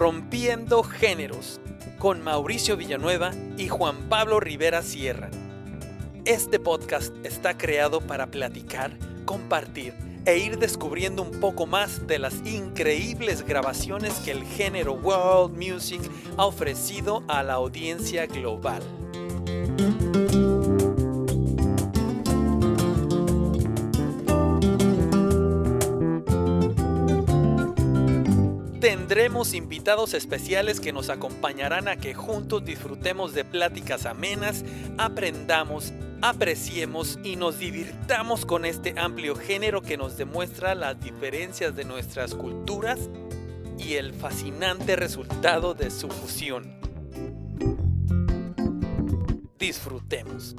Corrompiendo Géneros con Mauricio Villanueva y Juan Pablo Rivera Sierra. Este podcast está creado para platicar, compartir e ir descubriendo un poco más de las increíbles grabaciones que el género World Music ha ofrecido a la audiencia global. Invitados especiales que nos acompañarán a que juntos disfrutemos de pláticas amenas, aprendamos, apreciemos y nos divirtamos con este amplio género que nos demuestra las diferencias de nuestras culturas y el fascinante resultado de su fusión. Disfrutemos.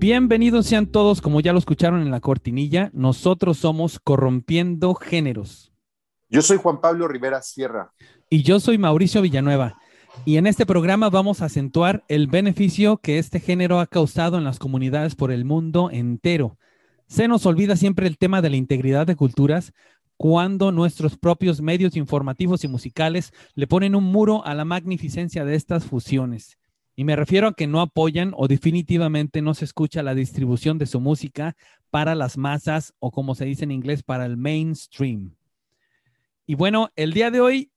Bienvenidos sean todos, como ya lo escucharon en la cortinilla, nosotros somos Corrompiendo Géneros. Yo soy Juan Pablo Rivera Sierra. Y yo soy Mauricio Villanueva. Y en este programa vamos a acentuar el beneficio que este género ha causado en las comunidades por el mundo entero. Se nos olvida siempre el tema de la integridad de culturas cuando nuestros propios medios informativos y musicales le ponen un muro a la magnificencia de estas fusiones. Y me refiero a que no apoyan o definitivamente no se escucha la distribución de su música para las masas o como se dice en inglés, para el mainstream. Y bueno, el día de hoy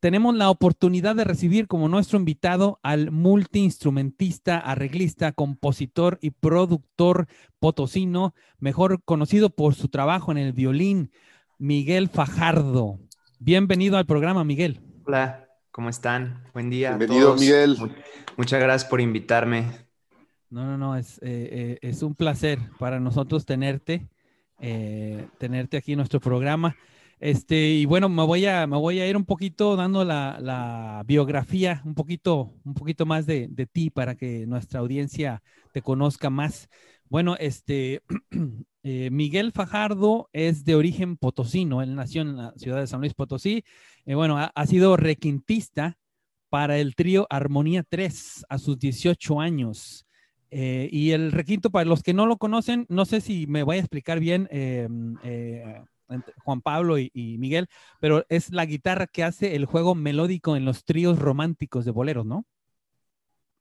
tenemos la oportunidad de recibir como nuestro invitado al multiinstrumentista, arreglista, compositor y productor potosino, mejor conocido por su trabajo en el violín, Miguel Fajardo. Bienvenido al programa, Miguel. Hola, ¿cómo están? Buen día. Bienvenido, Miguel. Muchas gracias por invitarme. No, no, no, es, eh, eh, es un placer para nosotros tenerte, eh, tenerte aquí en nuestro programa. Este, y bueno, me voy a, me voy a ir un poquito dando la, biografía, un poquito, un poquito más de, de, ti para que nuestra audiencia te conozca más. Bueno, este, Miguel Fajardo es de origen potosino, él nació en la ciudad de San Luis Potosí. bueno, ha, sido requintista para el trío Armonía 3 a sus 18 años. Eh, y el requinto, para los que no lo conocen, no sé si me voy a explicar bien, eh, Juan Pablo y, Miguel, pero es la guitarra que hace el juego melódico en los tríos románticos de boleros, ¿no?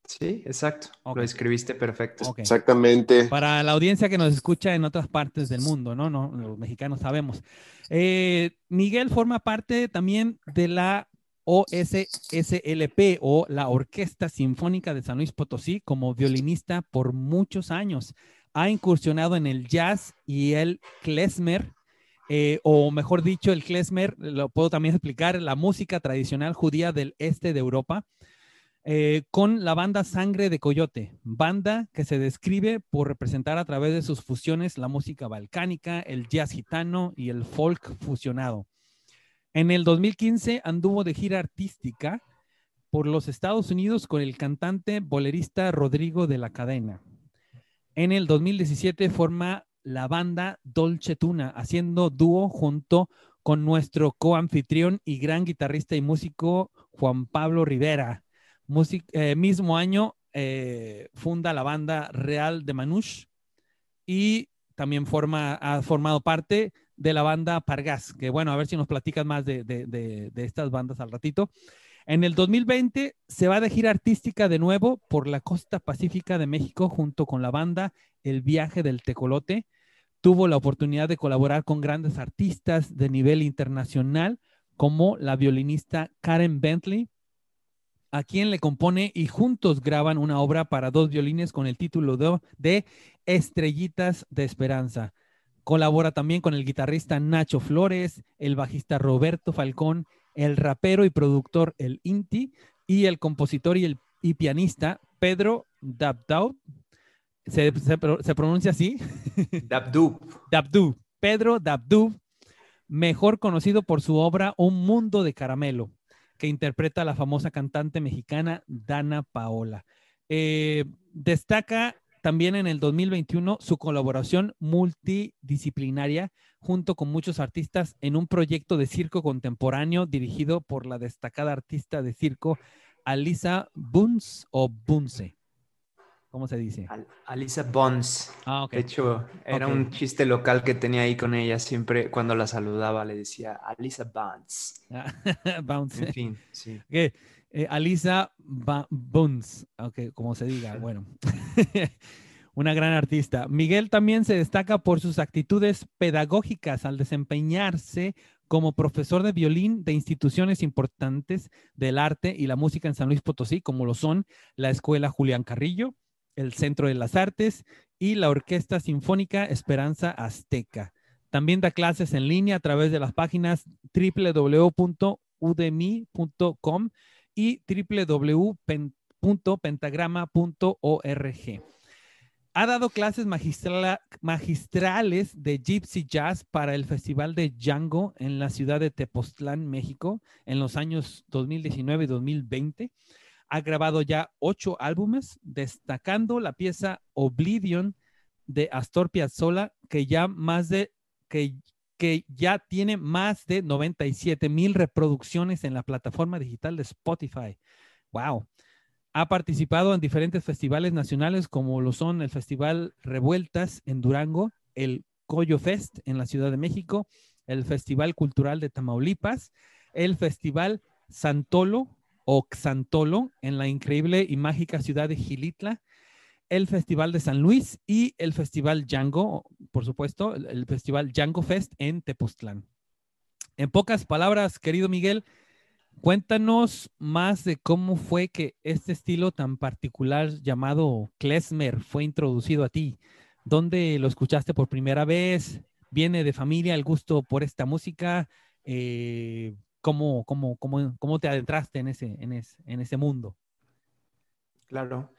Sí, exacto. Lo escribiste perfecto. Exactamente. Para la audiencia que nos escucha en otras partes del mundo, ¿no? no los mexicanos sabemos. Eh, Miguel forma parte también de la OSSLP o la Orquesta Sinfónica de San Luis Potosí como violinista por muchos años. Ha incursionado en el jazz y el klezmer, eh, o mejor dicho, el klezmer, lo puedo también explicar, la música tradicional judía del este de Europa, eh, con la banda Sangre de Coyote, banda que se describe por representar a través de sus fusiones la música balcánica, el jazz gitano y el folk fusionado. En el 2015 anduvo de gira artística por los Estados Unidos con el cantante bolerista Rodrigo de la Cadena. En el 2017 forma la banda Dolce Tuna, haciendo dúo junto con nuestro coanfitrión y gran guitarrista y músico Juan Pablo Rivera. Eh, mismo año eh, funda la banda Real de Manush y también forma, ha formado parte de la banda Pargas, que bueno, a ver si nos platicas más de, estas bandas al ratito. En el 2020 se va de gira artística de nuevo por la costa pacífica de México junto con la banda El Viaje del Tecolote. Tuvo la oportunidad de colaborar con grandes artistas de nivel internacional como la violinista Karen Bentley, a quien le compone y juntos graban una obra para dos violines con el título de Estrellitas de Esperanza. Colabora también con el guitarrista Nacho Flores, el bajista Roberto Falcón, el rapero y productor El Inti y el compositor y, el, pianista Pedro Dabdou. ¿Se, pronuncia así? Dabdou. Dabdou. Pedro Dabdou, mejor conocido por su obra Un Mundo de Caramelo, que interpreta a la famosa cantante mexicana Dana Paola. Eh, destaca también en el 2021 su colaboración multidisciplinaria junto con muchos artistas en un proyecto de circo contemporáneo dirigido por la destacada artista de circo Alisa Bunz o Bunce. ¿Cómo se dice? Alisa Bonds. Ah. De hecho, era un chiste local que tenía ahí con ella. Siempre cuando la saludaba le decía Alisa Bonds. Bounce. En fin, sí. Okay. Eh, Alisa Bonds, ok, como se diga, bueno. Una gran artista. Miguel también se destaca por sus actitudes pedagógicas al desempeñarse como profesor de violín de instituciones importantes del arte y la música en San Luis Potosí, como lo son la Escuela Julián Carrillo, el Centro de las Artes y la Orquesta Sinfónica Esperanza Azteca. También da clases en línea a través de las páginas www.udemy.com y www.pentagrama.org. Ha dado clases magistrales de Gypsy Jazz para el Festival de Django en la ciudad de Tepoztlán, México, en los años 2019 y 2020. Ha grabado ya ocho álbumes, destacando la pieza Oblivion de Astor Piazzolla, que ya más de que, que ya tiene más de 97 mil reproducciones en la plataforma digital de Spotify. Wow. Ha participado en diferentes festivales nacionales como lo son el Festival Revueltas en Durango, el Coyo Fest en la Ciudad de México, el Festival Cultural de Tamaulipas, el Festival Santolo o Xantolo en la increíble y mágica ciudad de Gilitla, el Festival de San Luis y el Festival Django, por supuesto, el Festival Django Fest en Tepoztlán. En pocas palabras, querido Miguel, Cuéntanos más de cómo fue que este estilo tan particular llamado klezmer fue introducido a ti. ¿Dónde lo escuchaste por primera vez? ¿Viene de familia el gusto por esta música? Eh, ¿cómo, cómo, te adentraste en ese, en, en ese mundo? Claro.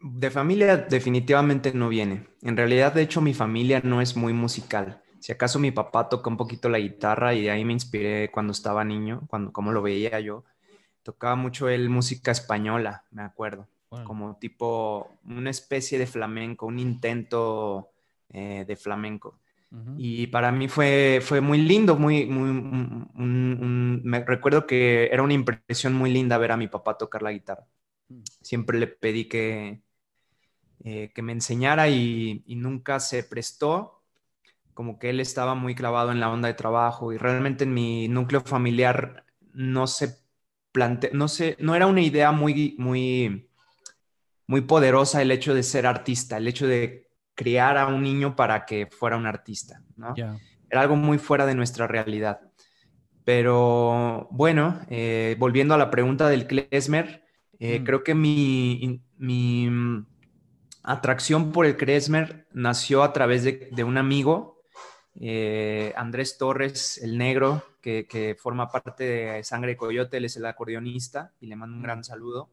De familia definitivamente no viene. En realidad, de hecho, mi familia no es muy musical. Si acaso mi papá toca un poquito la guitarra y de ahí me inspiré cuando estaba niño, cuando como lo veía yo. Tocaba mucho él música española, me acuerdo, como tipo una especie de flamenco, un intento eh, de flamenco. Y para mí fue, fue muy lindo, muy, muy, me recuerdo que era una impresión muy linda ver a mi papá tocar la guitarra. Mm. Siempre le pedí que, eh, que me enseñara y, y, nunca se prestó como que él estaba muy clavado en la onda de trabajo y realmente en mi núcleo familiar no se plante, no sé, no era una idea muy, muy, muy poderosa el hecho de ser artista, el hecho de criar a un niño para que fuera un artista, ¿no? Era algo muy fuera de nuestra realidad. Pero bueno, eh, volviendo a la pregunta del klezmer, eh, mm. creo que mi, mi, mm, atracción por el klezmer nació a través de, de un amigo eh, Andrés Torres, el negro, que, forma parte de Sangre Coyote, él es el acordeonista y le mando un gran saludo.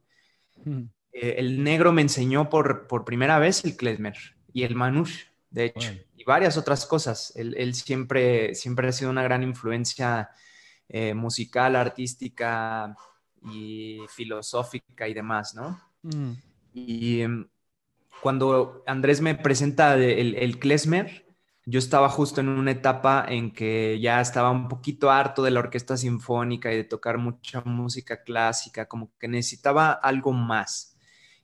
Eh, el negro me enseñó por, por primera vez el klezmer y el manush, de hecho, y varias otras cosas. Él, siempre, siempre ha sido una gran influencia eh, musical, artística y filosófica y demás, ¿no? Y em, cuando Andrés me presenta el, el klezmer, yo estaba justo en una etapa en que ya estaba un poquito harto de la orquesta sinfónica y de tocar mucha música clásica, como que necesitaba algo más.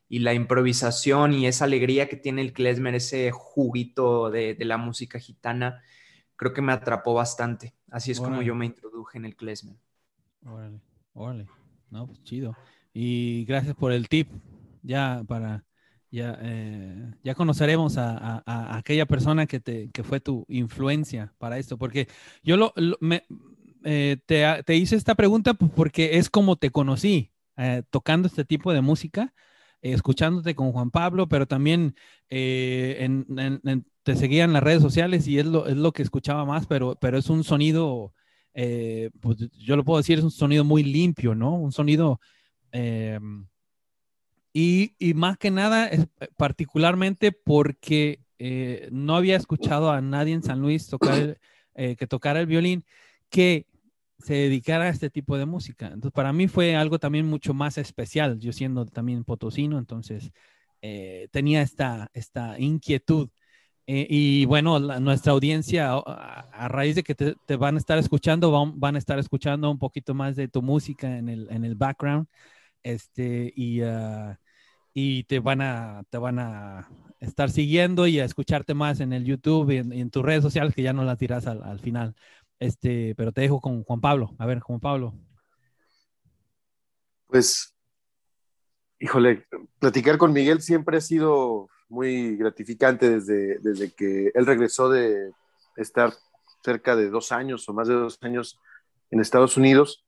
Y la improvisación y esa alegría que tiene el klezmer, ese juguito de, la música gitana, creo que me atrapó bastante. Así es como yo me introduje en el klezmer. Órale, órale. No, pues chido. Y gracias por el tip, ya para ya, eh, ya conoceremos a, aquella persona que, te, que fue tu influencia para esto, porque yo lo, me, eh, te, hice esta pregunta porque es como te conocí, eh, tocando este tipo de música, escuchándote con Juan Pablo, pero también te seguía en las redes sociales y es lo, es lo que escuchaba más, pero, pero es un sonido, pues yo lo puedo decir, es un sonido muy limpio, ¿no? Un sonido... Y, más que nada, eh, particularmente porque eh, no había escuchado a nadie en San Luis tocar eh, que tocara el violín que se dedicara a este tipo de música. Entonces, para mí fue algo también mucho más especial, yo siendo también potosino, entonces tenía esta, esta inquietud. y bueno, nuestra audiencia, a, raíz de que te, van a estar escuchando, van, van, a estar escuchando un poquito más de tu música en el, en el background. Este, y, ah, y te van a, te van a estar siguiendo y a escucharte más en el YouTube y en, tus redes sociales, que ya no las dirás al, final. Este, pero te dejo con Juan Pablo. A ver, Juan Pablo. Pues, híjole, platicar con Miguel siempre ha sido muy gratificante desde, desde que él regresó de estar cerca de dos años o más de dos años en Estados Unidos.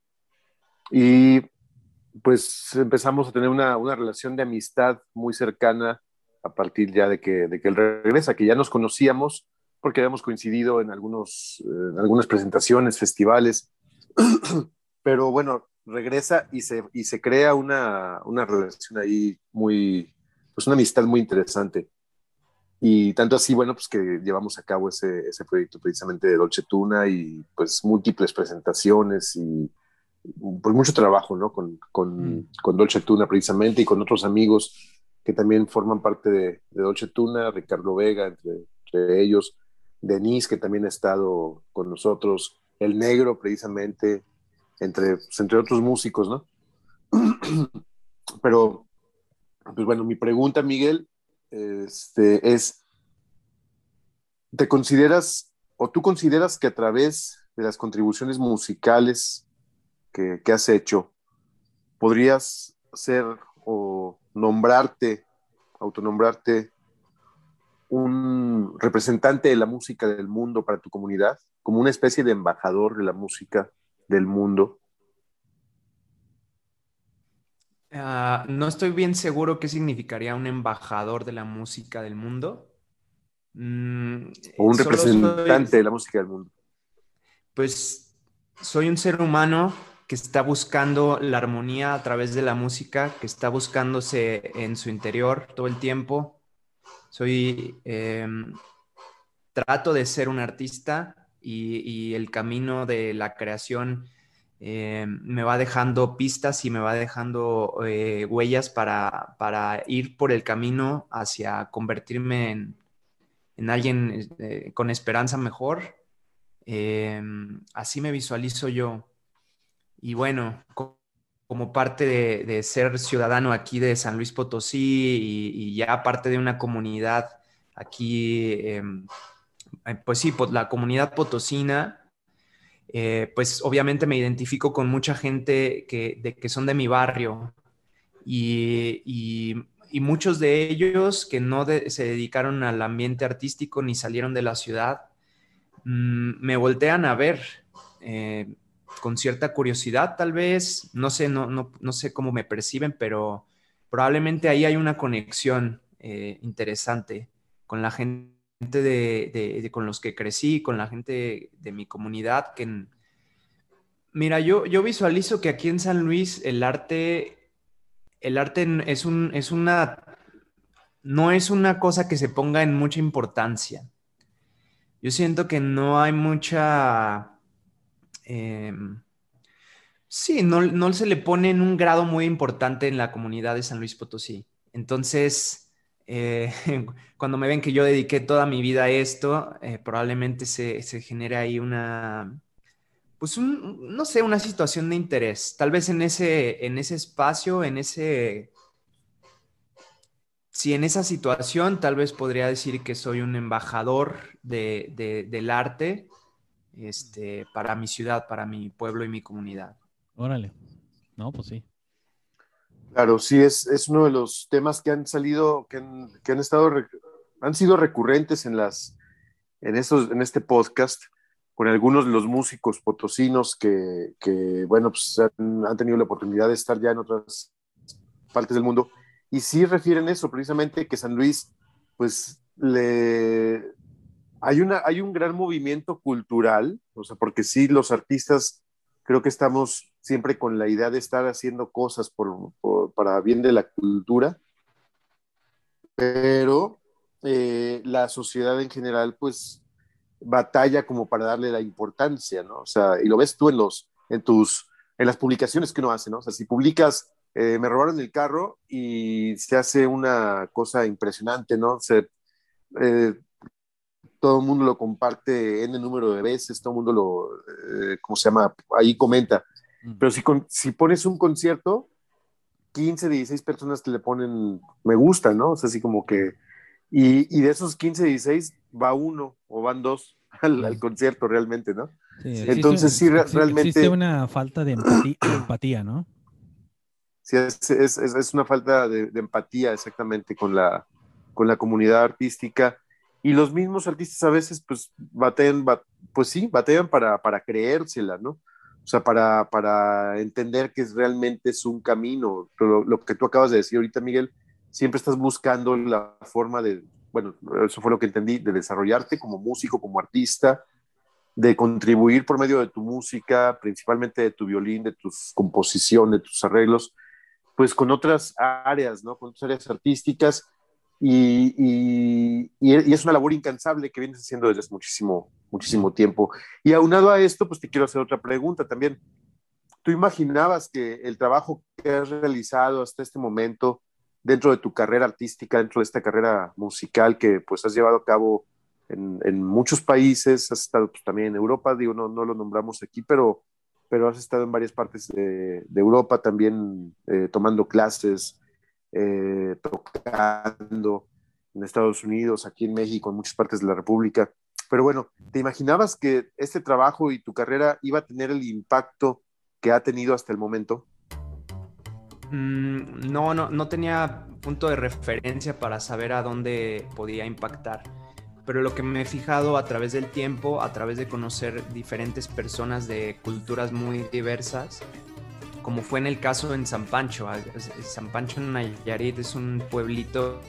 Y pues empezamos a tener una, una relación de amistad muy cercana a partir ya de que, de que él regresa, que ya nos conocíamos porque habíamos coincidido en, algunos, en algunas presentaciones, festivales, pero bueno, regresa y se, y se crea una, una relación ahí muy, pues una amistad muy interesante. Y tanto así, bueno, pues que llevamos a cabo ese, ese proyecto precisamente de Dolce Tuna y pues múltiples presentaciones y pues mucho trabajo, ¿no? Con, con, mm. con Dolce Tuna precisamente y con otros amigos que también forman parte de, de Dolce Tuna, Ricardo Vega, entre, entre ellos, Denise, que también ha estado con nosotros, El Negro precisamente, entre, pues, entre otros músicos, ¿no? Pero, pues bueno, mi pregunta, Miguel, este, es, ¿te consideras o tú consideras que a través de las contribuciones musicales que, que has hecho, podrías ser o nombrarte, autonombrarte un representante de la música del mundo para tu comunidad, como una especie de embajador de la música del mundo? Ah, no estoy bien seguro qué significaría un embajador de la música del mundo. Mm, o un representante de la música del mundo. Pues soy un ser humano que está buscando la armonía a través de la música, que está buscándose en su interior todo el tiempo. Soy, em, trato de ser un artista y, el camino de la creación eh, me va dejando pistas y me va dejando eh, huellas para, ir por el camino hacia convertirme en, alguien eh, con esperanza mejor. así me visualizo yo. Y bueno, como parte de, ser ciudadano aquí de San Luis Potosí y, ya parte de una comunidad aquí em, eh, pues sí, la comunidad potosina, eh, pues obviamente me identifico con mucha gente que, que son de mi barrio y, muchos de ellos que no se dedicaron al ambiente artístico ni salieron de la ciudad, mm, me voltean a ver eh, con cierta curiosidad tal vez, no sé, no, no, sé cómo me perciben, pero probablemente ahí hay una conexión interesante con la gente de, con los que crecí, con la gente de mi comunidad, que mira, yo, yo visualizo que aquí en San Luis el arte, el arte es, un, es una, no es una cosa que se ponga en mucha importancia. Yo siento que no hay mucha... Em, sí, no, no se le pone en un grado muy importante en la comunidad de San Luis Potosí. Entonces, eh, cuando me ven que yo dediqué toda mi vida a esto, eh, probablemente se, se genere ahí una, pues no sé, una situación de interés. Tal vez en ese, en ese espacio, en ese... Si en esa situación tal vez podría decir que soy un embajador de, del arte este, para mi ciudad, para mi pueblo y mi comunidad. Órale. No, pues sí. Claro, sí, es, es uno de los temas que han salido, que han, que han estado, han sido recurrentes en, las, en, estos, en este podcast con algunos de los músicos potosinos que, que bueno, pues han, han, tenido la oportunidad de estar ya en otras partes del mundo. Y sí refieren eso, precisamente que San Luis, pues le... Hay, una, hay un gran movimiento cultural, o sea, porque sí, los artistas creo que estamos siempre con la idea de estar haciendo cosas para bien de la cultura, pero eh, la sociedad en general pues batalla como para darle la importancia, ¿no? O sea, y lo ves tú en los, en tus, en las publicaciones que uno hace, ¿no? O sea, si publicas, eh, me robaron el carro y se hace una cosa impresionante, ¿no? Se, eh, todo el mundo lo comparte en el número de veces, todo el mundo lo, eh, ¿cómo se llama? Ahí comenta. Pero si, si pones un concierto, 15, 16 personas que le ponen me gusta, ¿no? O sea, así como que, y, y de esos 15, 16 va uno o van dos al, concierto realmente, ¿no? Entonces sí, realmente... Existe una falta de empatía, ¿no? Sí, es, es, es, una falta de, empatía exactamente con la, con la comunidad artística. Y los mismos artistas a veces, pues, batean, pues sí, batean para, para creérsela, ¿no? O sea, para, para entender que es, realmente es un camino. Lo, lo que tú acabas de decir ahorita, Miguel, siempre estás buscando la forma de, bueno, eso fue lo que entendí, de desarrollarte como músico, como artista, de contribuir por medio de tu música, principalmente de tu violín, de tus composiciones, de tus arreglos, pues con otras áreas, ¿no? Con otras áreas artísticas. Y, y, es una labor incansable que vienes haciendo desde hace muchísimo, muchísimo tiempo. Y aunado a esto, pues te quiero hacer otra pregunta también. ¿Tú imaginabas que el trabajo que has realizado hasta este momento dentro de tu carrera artística, dentro de esta carrera musical que pues has llevado a cabo en, muchos países, has estado pues, también en Europa, digo, no, no lo nombramos aquí, pero, pero has estado en varias partes de, de Europa también eh, tomando clases, eh, tocando en Estados Unidos, aquí en México, en muchas partes de la República. Pero bueno, ¿te imaginabas que este trabajo y tu carrera iba a tener el impacto que ha tenido hasta el momento? Mm, no, no, no tenía punto de referencia para saber a dónde podía impactar. Pero lo que me he fijado a través del tiempo, a través de conocer diferentes personas de culturas muy diversas, como fue en el caso en San Pancho. San Pancho en Nayarit es un pueblito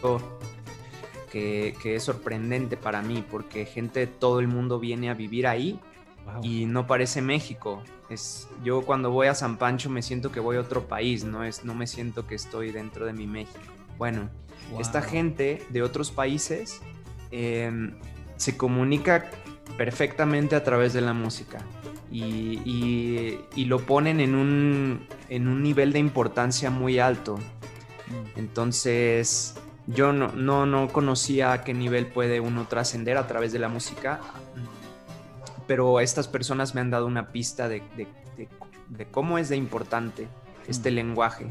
que, que, es sorprendente para mí porque gente de todo el mundo viene a vivir ahí y no parece México. Es, yo cuando voy a San Pancho me siento que voy a otro país, no, es, no me siento que estoy dentro de mi México. Bueno, esta gente de otros países em, se comunica perfectamente a través de la música y, lo ponen en un, en un, nivel de importancia muy alto. Entonces, yo no, no, no conocía a qué nivel puede uno trascender a través de la música pero estas personas me han dado una pista de, cómo es de importante este mm. lenguaje.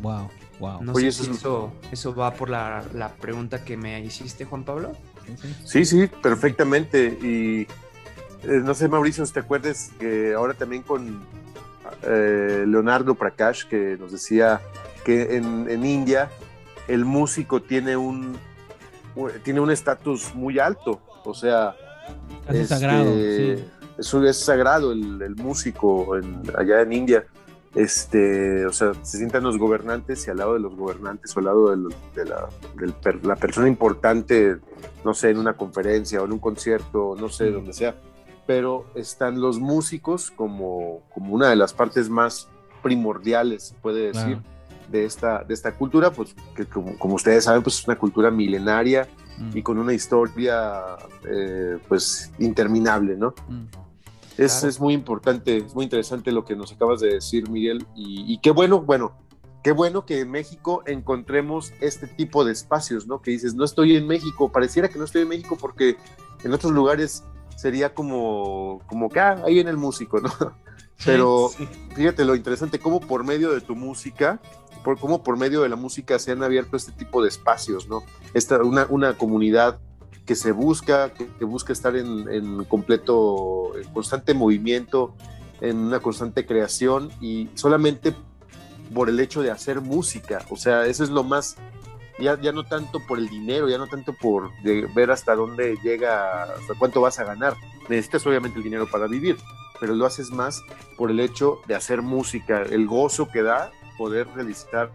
Wow, mm. wow. No sé si eso, eso va por la, pregunta que me hiciste, Juan Pablo. Sí, sí, perfectamente. Y eh, no sé, Mauricio, si te acuerdas que ahora también con eh, Leonardo Prakash, que nos decía que en, en India el músico tiene un tiene un estatus muy alto. O sea, es sagrado. Este, sí. Es, sagrado el, músico allá en India. Este, o sea, se sientan los gobernantes y al lado de los gobernantes o al lado de, la, persona importante, no sé, en una conferencia o en un concierto, no sé, donde sea, pero están los músicos como, como una de las partes más primordiales, se puede decir, de, esta, de esta cultura, pues que como, como, ustedes saben, pues es una cultura milenaria, y con una historia eh, pues interminable, ¿no? Mm. Es, es, muy importante, es muy interesante lo que nos acabas de decir, Miguel, y, qué bueno, bueno, qué bueno que en México encontremos este tipo de espacios, ¿no? Que dices, no estoy en México, pareciera que no estoy en México porque en otros lugares sería como, como que, ah, ahí viene el músico, ¿no? Pero fíjate lo interesante, cómo por medio de tu música por cómo por medio de la música se han abierto este tipo de espacios, ¿no? Esta, una, una comunidad que se busca, que, busca estar en, en, completo, en constante movimiento, en una constante creación y solamente por el hecho de hacer música, o sea, eso es lo más, ya, ya no tanto por el dinero, ya no tanto por ver hasta dónde llega, hasta cuánto vas a ganar, necesitas obviamente el dinero para vivir, pero lo haces más por el hecho de hacer música, el gozo que da poder realizar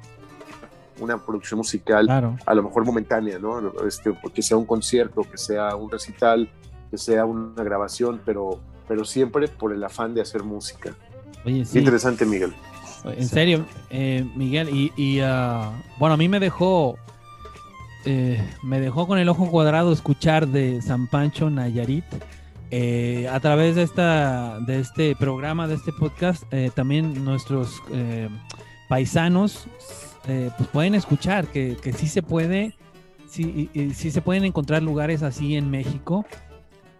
una producción musical, a lo mejor momentánea, ¿no? Este, que sea un concierto, que sea un recital, que sea una grabación, pero, pero siempre por el afán de hacer música. Oye, sí. Interesante, Miguel. En serio, eh, Miguel, y, ah, bueno, a mí me dejó, eh, me dejó con el ojo cuadrado escuchar de San Pancho Nayarit. Eh, a través de esta de este programa de este podcast también nuestros paisanos eh, pues pueden escuchar que, que sí se puede, sí, sí, se pueden encontrar lugares así en México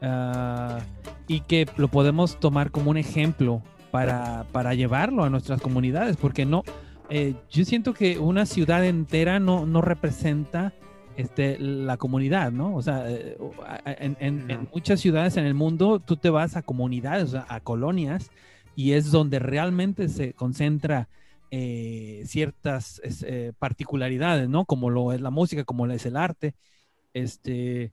ah, y que lo podemos tomar como un ejemplo para, para llevarlo a nuestras comunidades, porque no, eh, yo siento que una ciudad entera no, no representa este, la comunidad, ¿no? O sea, eh, en, muchas ciudades en el mundo tú te vas a comunidades, a colonias, y es donde realmente se concentra eh, ciertas eh, particularidades, ¿no? Como lo es la música, como lo es el arte. Este,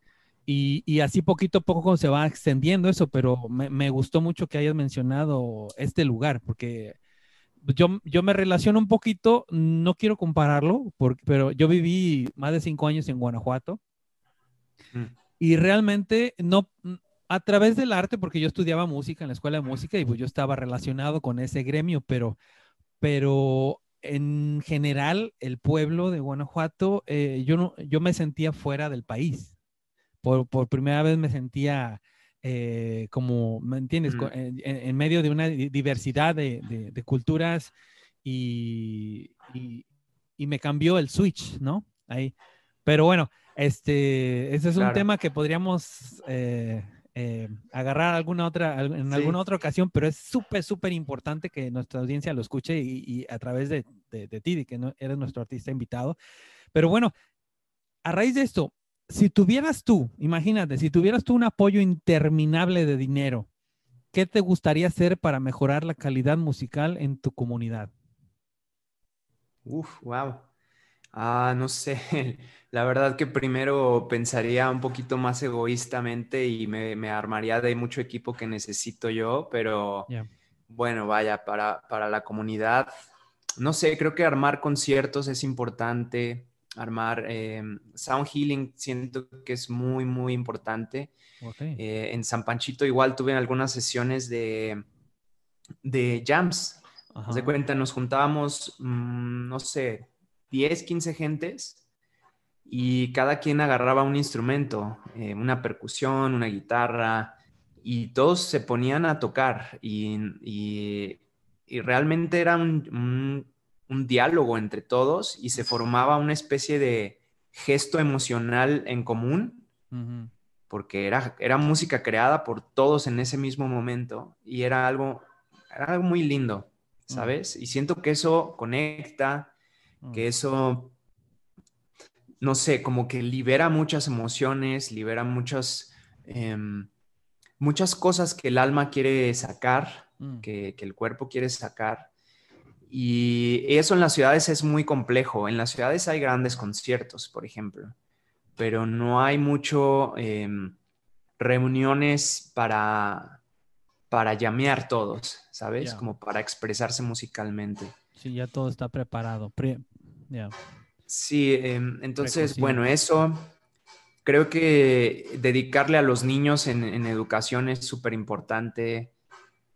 y, así poquito a poco se va extendiendo eso, pero me, gustó mucho que hayas mencionado este lugar, porque yo, yo me relaciono un poquito, no quiero compararlo, porque, pero yo viví más de cinco años en Guanajuato mm. y realmente no, a través del arte, porque yo estudiaba música en la escuela de música y pues yo estaba relacionado con ese gremio, pero, pero en general el pueblo de Guanajuato, eh, yo, no, yo me sentía fuera del país. Por, por primera vez me sentía eh, como, ¿me entiendes? Mm. En, medio de una diversidad de, de, culturas y, y, y, me cambió el switch, ¿no? Ahí. Pero bueno, este, ese es un tema que podríamos... Eh, eh, agarrar alguna otra, en alguna otra ocasión, pero es súper, súper importante que nuestra audiencia lo escuche y, a través de, de, de, ti, que no, eres nuestro artista invitado. Pero bueno, a raíz de esto, si tuvieras tú, imagínate, si tuvieras tú un apoyo interminable de dinero, ¿qué te gustaría hacer para mejorar la calidad musical en tu comunidad? Uf, wow. Ah, no sé. La verdad que primero pensaría un poquito más egoístamente y me, armaría de mucho equipo que necesito yo, pero bueno, vaya, para, la comunidad, no sé, creo que armar conciertos es importante, armar eh, sound healing siento que es muy, muy importante. Eh, en San Panchito igual tuve algunas sesiones de, de jams. De cuenta, nos juntábamos, mm, no sé, 10, 15 gentes y cada quien agarraba un instrumento, eh, una percusión, una guitarra, y todos se ponían a tocar y, realmente era un, diálogo entre todos y se formaba una especie de gesto emocional en común, porque era, era música creada por todos en ese mismo momento y era algo, era algo muy lindo, ¿sabes? Y siento que eso conecta, que eso no sé, como que libera muchas emociones, libera muchas, em, muchas cosas que el alma quiere sacar, mm. que, el cuerpo quiere sacar. Y eso en las ciudades es muy complejo. En las ciudades hay grandes conciertos, por ejemplo, pero no hay mucho em, reuniones para, para llamear todos, ¿sabes? Como para expresarse musicalmente. Sí, ya todo está preparado. Sí, em, entonces, bueno, eso creo que dedicarle a los niños en, educación es súper importante.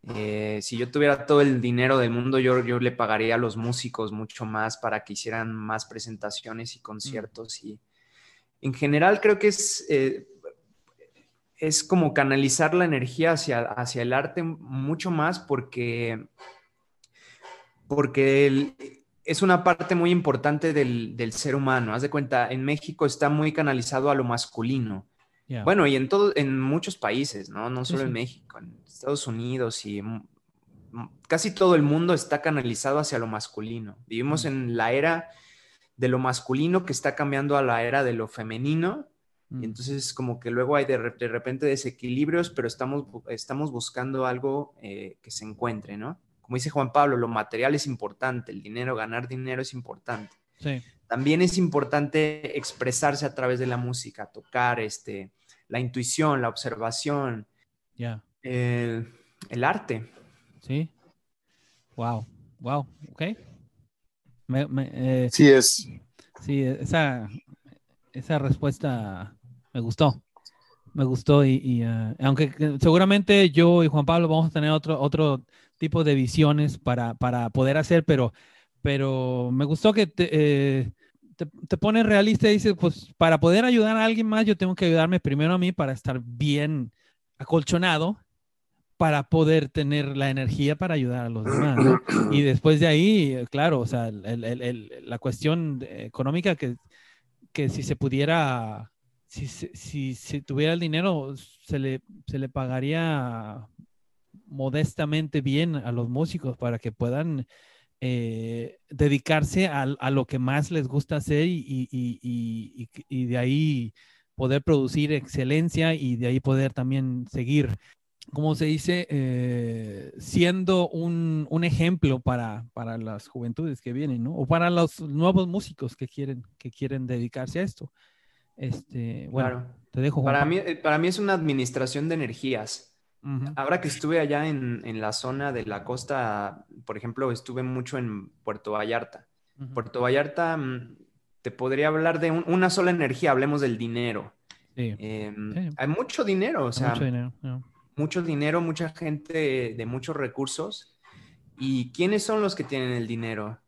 Eh, si yo tuviera todo el dinero del mundo, yo, yo, le pagaría a los músicos mucho más para que hicieran más presentaciones y mm. conciertos. Y en general creo que es, eh, es como canalizar la energía hacia, hacia el arte mucho más porque, porque el, es una parte muy importante del, ser humano. Haz de cuenta, en México está muy canalizado a lo masculino. Bueno, y en, todo, en muchos países, ¿no? No solo en México, en Estados Unidos y casi todo el mundo está canalizado hacia lo masculino. Vivimos mm. en la era de lo masculino que está cambiando a la era de lo femenino. Y mm. entonces como que luego hay de, repente desequilibrios, pero estamos, estamos buscando algo eh, que se encuentre, ¿no? como dice Juan Pablo, lo material es importante, el dinero, ganar dinero es importante. También es importante expresarse a través de la música, tocar este, la intuición, la observación, el, arte. Sí. Wow, wow, ok. Eh, sí es. Sí, esa, esa respuesta me gustó. Me gustó y, eh, aunque seguramente yo y Juan Pablo vamos a tener otro, otro tipo de visiones para, para poder hacer, pero, pero me gustó que te, eh, te, pones realista y dices, pues para poder ayudar a alguien más, yo tengo que ayudarme primero a mí para estar bien acolchonado, para poder tener la energía para ayudar a los demás. Y después de ahí, claro, o sea, el, el, la cuestión económica que, que si se pudiera, si, si, si, tuviera el dinero, se le, se le pagaría modestamente bien a los músicos para que puedan eh, dedicarse a, lo que más les gusta hacer y, de ahí poder producir excelencia y de ahí poder también seguir, como se dice, eh, siendo un, ejemplo para, para, las juventudes que vienen, ¿no? O para los nuevos músicos que quieren, que quieren dedicarse a esto. Este, bueno, te dejo. Para mí, eh, para mí es una administración de energías. Ahora que estuve allá en, la zona de la costa, por ejemplo, estuve mucho en Puerto Vallarta. Puerto Vallarta, mm, te podría hablar de una sola energía, hablemos del dinero. Em, hay mucho dinero, o sea, mucho dinero, mucho dinero, mucha gente de muchos recursos. ¿Y quiénes son los que tienen el dinero?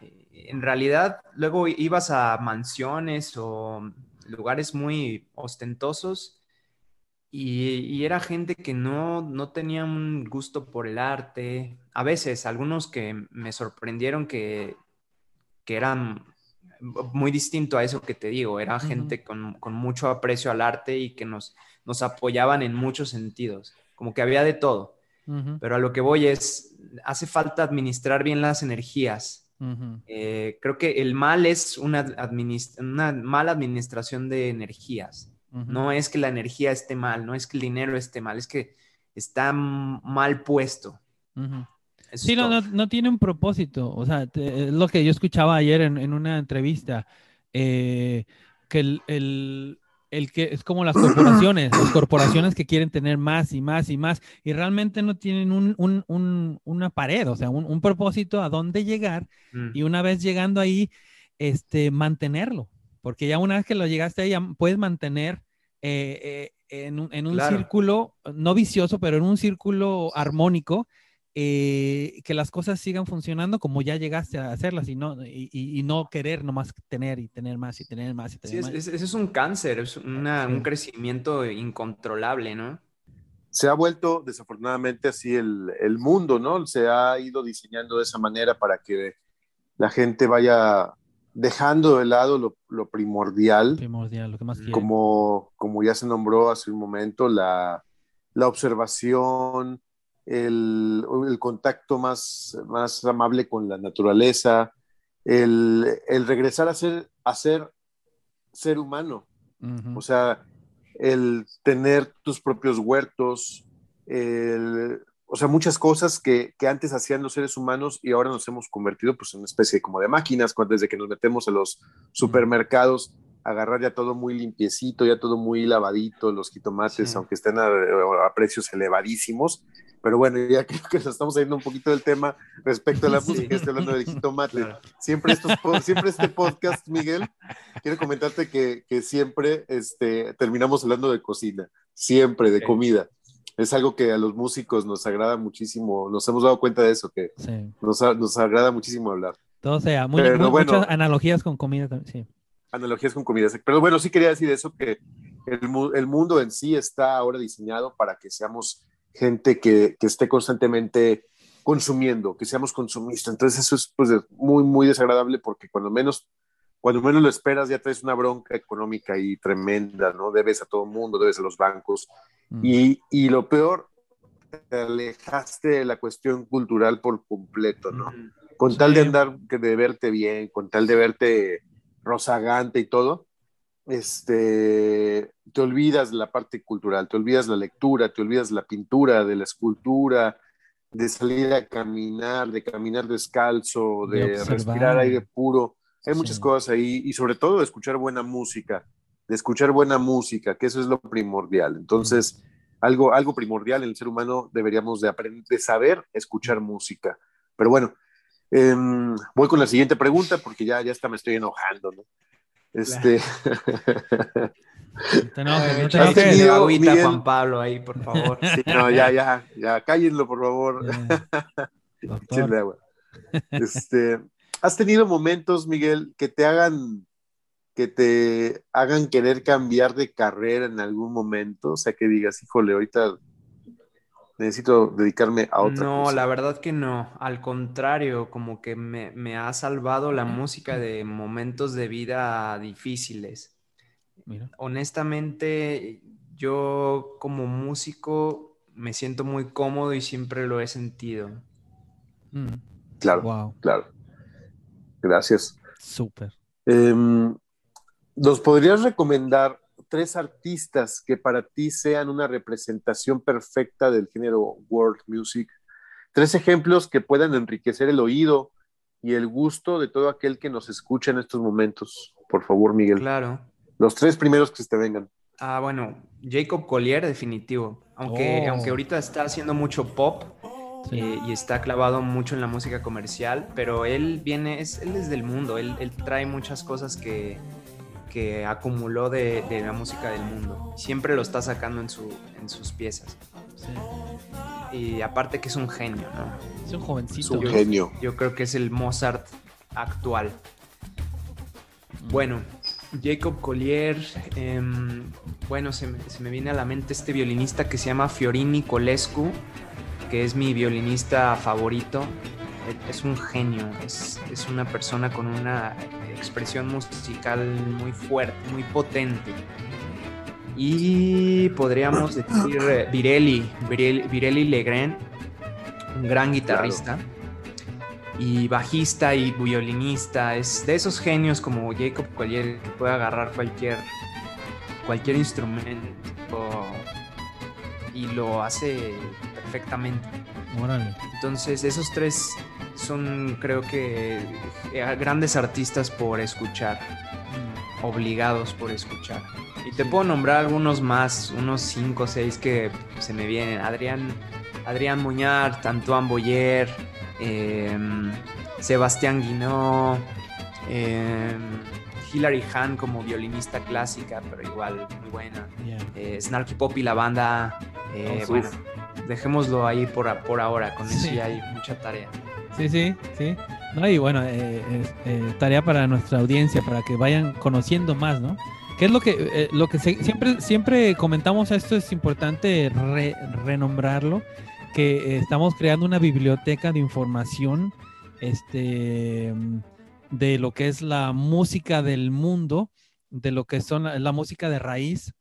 Eh, en realidad, luego ibas a mansiones o lugares muy ostentosos y, era gente que no, no tenía un gusto por el arte. A veces, algunos que me sorprendieron que, que eran muy distinto a eso que te digo. Era gente con, con, mucho aprecio al arte y que nos, nos apoyaban en muchos sentidos. Como que había de todo. Pero a lo que voy es, hace falta administrar bien las energías. Eh, creo que el mal es una, una mala administración de energías. No es que la energía esté mal, no es que el dinero esté mal, es que está mal puesto. Sí, no, no, tiene un propósito. O sea, es lo que yo escuchaba ayer en, una entrevista, eh, que el, que es como las corporaciones, las corporaciones que quieren tener más y más y más, y realmente no tienen un, una pared, o sea, un, propósito a dónde llegar, mm. y una vez llegando ahí, este, mantenerlo porque ya una vez que lo llegaste ahí, puedes mantener eh, eh, en un, círculo, no vicioso, pero en un círculo armónico, eh, que las cosas sigan funcionando como ya llegaste a hacerlas y no, y, no querer nomás tener y tener más y tener más y tener más. Ese es, un cáncer, es un crecimiento incontrolable, ¿no? Se ha vuelto desafortunadamente así el, el mundo, ¿no? Se ha ido diseñando de esa manera para que la gente vaya dejando de lado lo, primordial, Como, como ya se nombró hace un momento, la, observación, el, contacto más, más amable con la naturaleza, el, regresar a ser, a ser ser humano. O sea, el tener tus propios huertos, el, o sea, muchas cosas que, antes hacían los seres humanos y ahora nos hemos convertido pues en una especie como de máquinas, cuando desde que nos metemos a los supermercados, agarrar ya todo muy limpiecito, ya todo muy lavadito, los jitomates, aunque estén a, precios elevadísimos. Pero bueno, ya creo que nos estamos saliendo un poquito del tema respecto a la música, estoy hablando de jitomate. Siempre, estos, siempre este podcast, Miguel, quiero comentarte que, que siempre este, terminamos hablando de cocina, siempre de comida es algo que a los músicos nos agrada muchísimo, nos hemos dado cuenta de eso, que nos, nos, agrada muchísimo hablar. Todo sea, muchas analogías con comida también, sí. Analogías con comida, pero bueno, sí quería decir eso, que el, el mundo en sí está ahora diseñado para que seamos gente que, que esté constantemente consumiendo, que seamos consumistas. Entonces eso es pues, muy, muy desagradable porque cuando menos cuando menos lo esperas ya traes una bronca económica y tremenda, ¿no? Debes a todo el mundo, debes a los bancos. Mm. Y, y, lo peor, te alejaste de la cuestión cultural por completo, ¿no? Con tal de andar, de verte bien, con tal de verte rozagante y todo, este, te olvidas de la parte cultural, te olvidas la lectura, te olvidas la pintura, de la escultura, de salir a caminar, de caminar descalzo, de respirar aire puro hay muchas cosas ahí y sobre todo de escuchar buena música, de escuchar buena música, que eso es lo primordial. Entonces, algo, algo primordial en el ser humano deberíamos de aprender, de saber escuchar música. Pero bueno, em, voy con la siguiente pregunta porque ya, ya hasta me estoy enojando, ¿no? Este... Juan Pablo, ahí, por favor. no, ya, ya, ya, cállenlo, por favor. Este, ¿Has tenido momentos, Miguel, que te hagan que te hagan querer cambiar de carrera en algún momento? O sea, que digas, híjole, ahorita necesito dedicarme a otra no, la verdad que no. Al contrario, como que me, ha salvado la música de momentos de vida difíciles. Honestamente, yo como músico me siento muy cómodo y siempre lo he sentido. Mm. Claro, claro. Gracias. Súper. Em, ¿Nos podrías recomendar tres artistas que para ti sean una representación perfecta del género world music? Tres ejemplos que puedan enriquecer el oído y el gusto de todo aquel que nos escucha en estos momentos. Por favor, Miguel. Claro. Los tres primeros que se te vengan. Ah, bueno, Jacob Collier, definitivo. Aunque, oh. aunque ahorita está haciendo mucho pop eh, y está clavado mucho en la música comercial, pero él viene, es, él es del mundo, él, él trae muchas cosas que, que acumuló de, de, la música del mundo. Siempre lo está sacando en, su, en sus piezas. Sí. Y aparte que es un genio, ¿no? Es un jovencito. Es un genio. Yo creo que es el Mozart actual. Bueno, Jacob Collier, eh, bueno, se me, se me, viene a la mente este violinista que se llama Fiorini Colescu, que es mi violinista favorito. Es un genio, es, es una persona con una expresión musical muy fuerte, muy potente. Y podríamos decir eh, Virelli, Virelli, Virelli Legrand, un gran guitarrista. Y bajista y violinista, es de esos genios como Jacob Collier que puede agarrar cualquier, cualquier instrumento y lo hace perfectamente. Entonces esos tres son creo que eh, grandes artistas por escuchar, mm. obligados por escuchar. Y te puedo nombrar algunos más, unos cinco o seis que se me vienen. Adrián, Adrián Muñar, Antoine Boyer, Em, Sebastián Guinó, em, Hilary Hahn como violinista clásica, pero igual muy buena. Eh, Snarky Pop y la banda. Eh, oh, bueno, dejémoslo ahí por, por ahora, con eso ya hay mucha tarea. Sí, sí, sí. No, y bueno, eh, tarea para nuestra audiencia, para que vayan conociendo más, ¿no? ¿Qué es lo que, lo que siempre, siempre comentamos esto? Es importante renombrarlo que estamos creando una biblioteca de información este, de lo que es la música del mundo, de lo que son la, música de raíz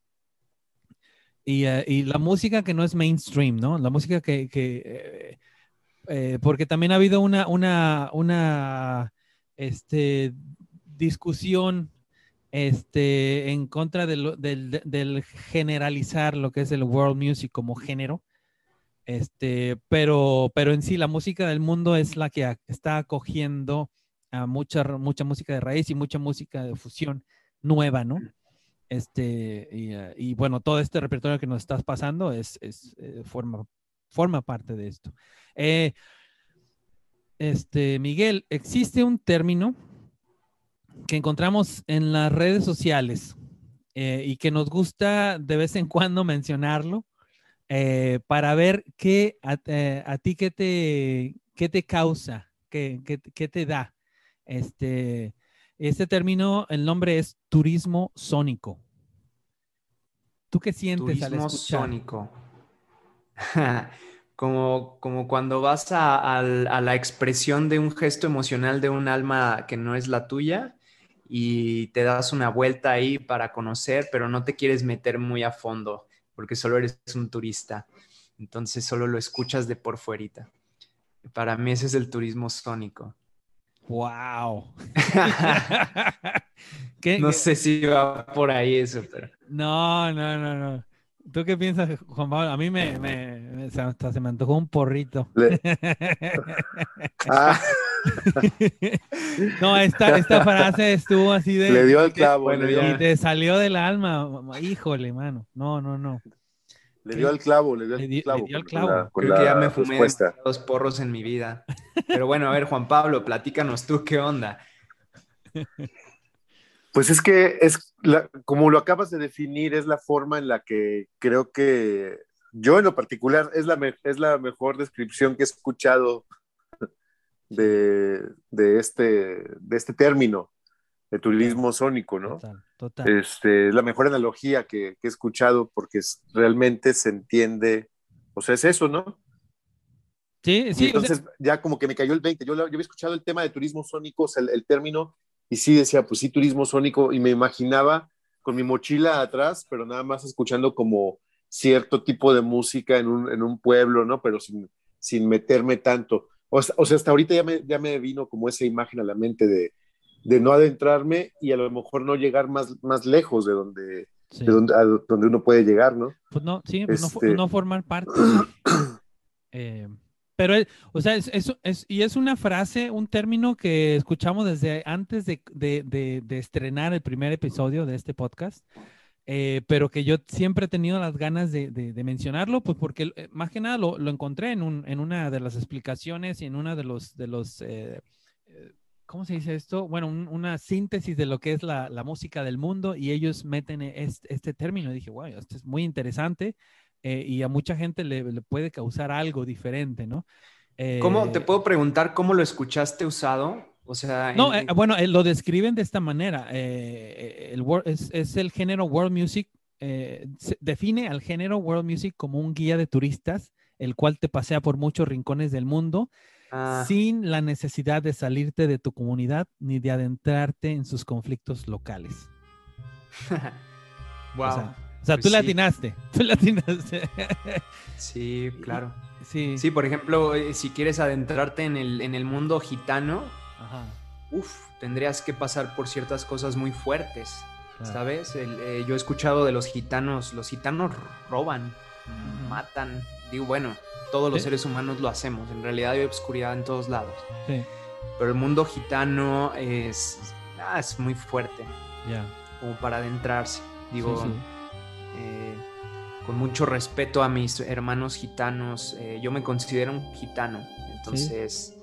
y, eh, y, la música que no es mainstream, ¿no? La música que, eh, eh, porque también ha habido una, una, una este, discusión este, en contra del, del, generalizar lo que es el world music como género. Este, pero, pero en sí la música del mundo es la que está acogiendo a mucha, mucha música de raíz y mucha música de fusión nueva, ¿no? Este, y, eh, bueno, todo este repertorio que nos estás pasando es, eh, forma, forma parte de esto. Eh, este, Miguel, existe un término que encontramos en las redes sociales y que nos gusta de vez en cuando mencionarlo, para ver qué a, ti qué te, qué te causa, qué, qué, te da. Este, este término, el nombre es turismo sónico. ¿Tú qué sientes turismo al sónico. como, como cuando vas a, a, la expresión de un gesto emocional de un alma que no es la tuya y te das una vuelta ahí para conocer, pero no te quieres meter muy a fondo porque solo eres un turista. Entonces solo lo escuchas de por fuerita. Para mí ese es el turismo sónico. ¡Wow! no sé si va por ahí eso, pero. No, no, no, no. ¿Tú qué piensas, Juan Pablo? A mí me, me, hasta se me antojó un porrito. Ah. no, esta, esta frase estuvo así de. Le dio al clavo. y te salió del alma. Híjole, mano. No, no, no. Le dio al clavo, le dio al clavo. Le dio clavo. Creo que ya me fumé dos porros en mi vida. Pero bueno, a ver, Juan Pablo, platícanos tú qué onda. Pues es que es como lo acabas de definir, es la forma en la que creo que yo en lo particular es la, es la mejor descripción que he escuchado de, este, de este término de turismo sónico, ¿no? Total, total. Este, es la mejor analogía que, he escuchado porque realmente se entiende, o sea, es eso, ¿no? Sí, sí. entonces ya como que me cayó el 20. Yo, yo había escuchado el tema de turismo sónico, o sea, el, término, y sí decía, pues sí, turismo sónico, y me imaginaba con mi mochila atrás, pero nada más escuchando como cierto tipo de música en un, en un pueblo, ¿no? Pero sin, sin meterme tanto o, sea, hasta ahorita ya me, ya me vino como esa imagen a la mente de, de no adentrarme y a lo mejor no llegar más, más lejos de donde, de donde, donde, uno puede llegar, ¿no? Pues no, sí, pues no, este no, formar parte. eh, pero, o sea, es, es, y es una frase, un término que escuchamos desde antes de, de, de, estrenar el primer episodio de este podcast, eh, pero que yo siempre he tenido las ganas de, mencionarlo, pues porque eh, más que nada lo, lo encontré en, un, en, una de las explicaciones y en una de los, de los eh, ¿cómo se dice esto? Bueno, una síntesis de lo que es la, la, música del mundo y ellos meten este, este término. Y dije, wow, esto es muy interesante. Eh, y a mucha gente le, puede causar algo diferente, ¿no? ¿Cómo te eh, puedo preguntar cómo lo escuchaste usado? O sea, no, eh, bueno, lo describen de esta manera. el es, es, el género world music. define al género world music como un guía de turistas, el cual te pasea por muchos rincones del mundo, ah. sin la necesidad de salirte de tu comunidad ni de adentrarte en sus conflictos locales. wow. O sea, pues tú latinaste, tú latinaste. sí, claro. Sí. sí, por ejemplo, eh, si quieres adentrarte en el, en el mundo gitano, tendrías que pasar por ciertas cosas muy fuertes, ¿sabes? Eh, yo he escuchado de los gitanos, los gitanos roban, matan, digo, bueno, todos los seres humanos lo hacemos, en realidad hay obscuridad en todos lados. Sí. Pero el mundo gitano es, ah, es muy fuerte, Ya. como para adentrarse. Digo, eh, con mucho respeto a mis hermanos gitanos. Eh, yo me considero un gitano, entonces